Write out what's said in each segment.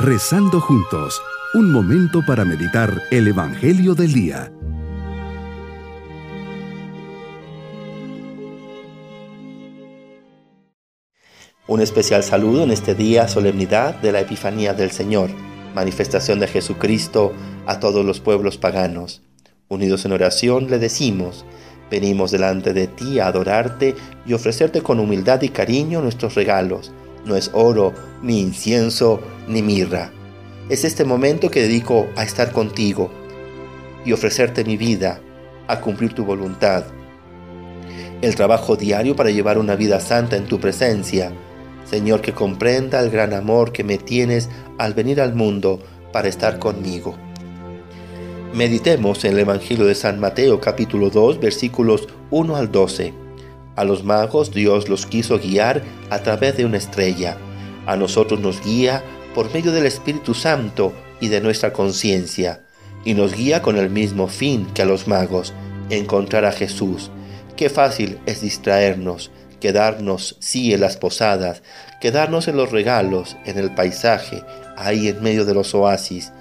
Rezando juntos, un momento para meditar el Evangelio del Día. Un especial saludo en este día, solemnidad de la Epifanía del Señor, manifestación de Jesucristo a todos los pueblos paganos. Unidos en oración le decimos, venimos delante de ti a adorarte y ofrecerte con humildad y cariño nuestros regalos no es oro, ni incienso, ni mirra. Es este momento que dedico a estar contigo y ofrecerte mi vida, a cumplir tu voluntad. El trabajo diario para llevar una vida santa en tu presencia. Señor, que comprenda el gran amor que me tienes al venir al mundo para estar conmigo. Meditemos en el Evangelio de San Mateo capítulo 2 versículos 1 al 12. A los magos Dios los quiso guiar a través de una estrella. A nosotros nos guía por medio del Espíritu Santo y de nuestra conciencia. Y nos guía con el mismo fin que a los magos, encontrar a Jesús. Qué fácil es distraernos, quedarnos sí en las posadas, quedarnos en los regalos, en el paisaje, ahí en medio de los oasis.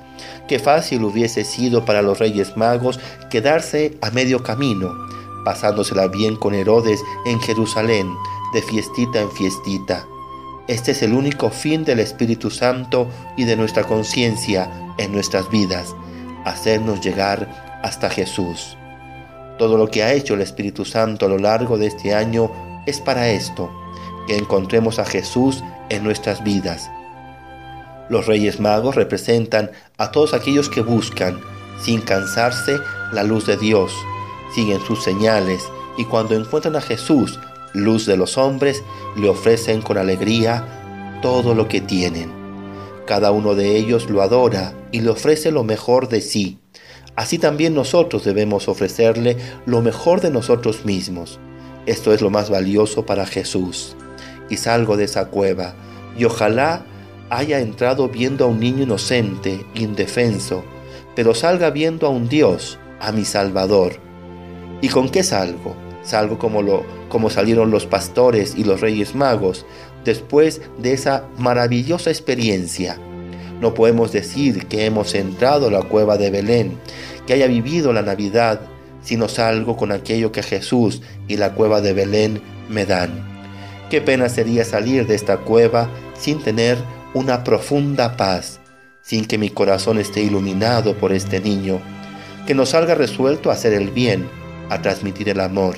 Qué fácil hubiese sido para los reyes magos quedarse a medio camino, pasándosela bien con Herodes en Jerusalén, de fiestita en fiestita. Este es el único fin del Espíritu Santo y de nuestra conciencia en nuestras vidas, hacernos llegar hasta Jesús. Todo lo que ha hecho el Espíritu Santo a lo largo de este año es para esto, que encontremos a Jesús en nuestras vidas. Los Reyes Magos representan a todos aquellos que buscan, sin cansarse, la luz de Dios, siguen sus señales y cuando encuentran a Jesús, luz de los hombres, le ofrecen con alegría todo lo que tienen. Cada uno de ellos lo adora y le ofrece lo mejor de sí. Así también nosotros debemos ofrecerle lo mejor de nosotros mismos. Esto es lo más valioso para Jesús. Y salgo de esa cueva, y ojalá haya entrado viendo a un niño inocente, indefenso, pero salga viendo a un Dios, a mi Salvador, ¿Y con qué salgo? Salgo como, lo, como salieron los pastores y los reyes magos después de esa maravillosa experiencia. No podemos decir que hemos entrado a la cueva de Belén, que haya vivido la Navidad, sino salgo con aquello que Jesús y la cueva de Belén me dan. Qué pena sería salir de esta cueva sin tener una profunda paz, sin que mi corazón esté iluminado por este niño, que no salga resuelto a hacer el bien, a transmitir el amor,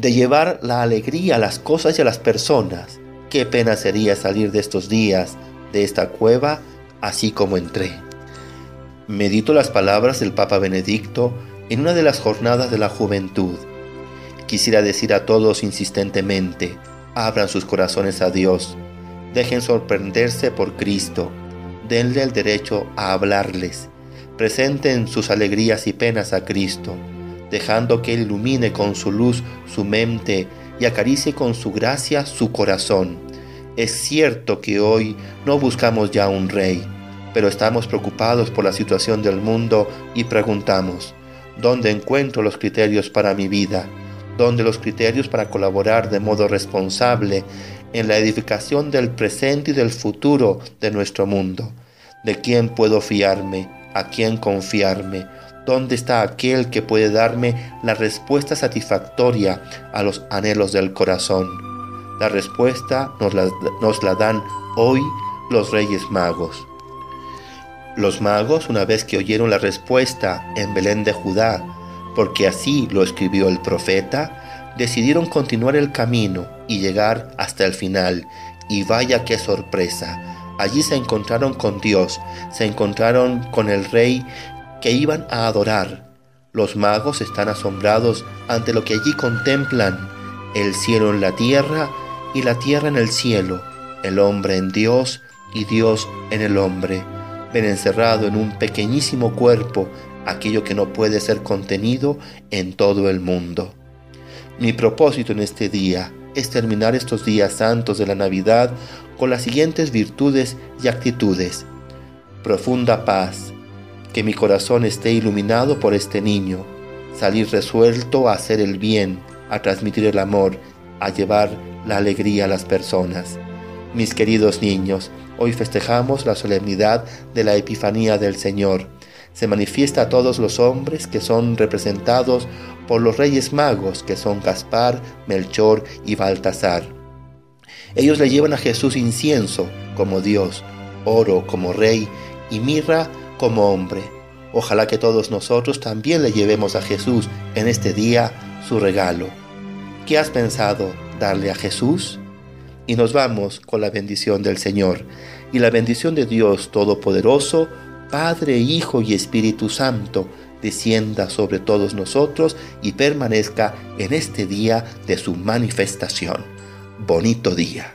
de llevar la alegría a las cosas y a las personas. Qué pena sería salir de estos días, de esta cueva, así como entré. Medito las palabras del Papa Benedicto en una de las jornadas de la juventud. Quisiera decir a todos insistentemente, abran sus corazones a Dios, dejen sorprenderse por Cristo, denle el derecho a hablarles, presenten sus alegrías y penas a Cristo, dejando que ilumine con su luz su mente y acaricie con su gracia su corazón. Es cierto que hoy no buscamos ya un rey, pero estamos preocupados por la situación del mundo y preguntamos, ¿dónde encuentro los criterios para mi vida? ¿Dónde los criterios para colaborar de modo responsable en la edificación del presente y del futuro de nuestro mundo? ¿De quién puedo fiarme? ¿A quién confiarme? ¿Dónde está aquel que puede darme la respuesta satisfactoria a los anhelos del corazón? La respuesta nos la, nos la dan hoy los reyes magos. Los magos, una vez que oyeron la respuesta en Belén de Judá, porque así lo escribió el profeta, decidieron continuar el camino y llegar hasta el final. Y vaya qué sorpresa. Allí se encontraron con Dios, se encontraron con el Rey que iban a adorar. Los magos están asombrados ante lo que allí contemplan, el cielo en la tierra y la tierra en el cielo, el hombre en Dios y Dios en el hombre. Ven encerrado en un pequeñísimo cuerpo aquello que no puede ser contenido en todo el mundo. Mi propósito en este día es terminar estos días santos de la Navidad con las siguientes virtudes y actitudes. Profunda paz, que mi corazón esté iluminado por este niño, salir resuelto a hacer el bien, a transmitir el amor, a llevar la alegría a las personas. Mis queridos niños, hoy festejamos la solemnidad de la Epifanía del Señor. Se manifiesta a todos los hombres que son representados por los reyes magos, que son Gaspar, Melchor y Baltasar. Ellos le llevan a Jesús incienso como Dios, oro como Rey y mirra como hombre. Ojalá que todos nosotros también le llevemos a Jesús en este día su regalo. ¿Qué has pensado darle a Jesús? y nos vamos con la bendición del Señor. Y la bendición de Dios Todopoderoso, Padre, Hijo y Espíritu Santo, descienda sobre todos nosotros y permanezca en este día de su manifestación. Bonito día.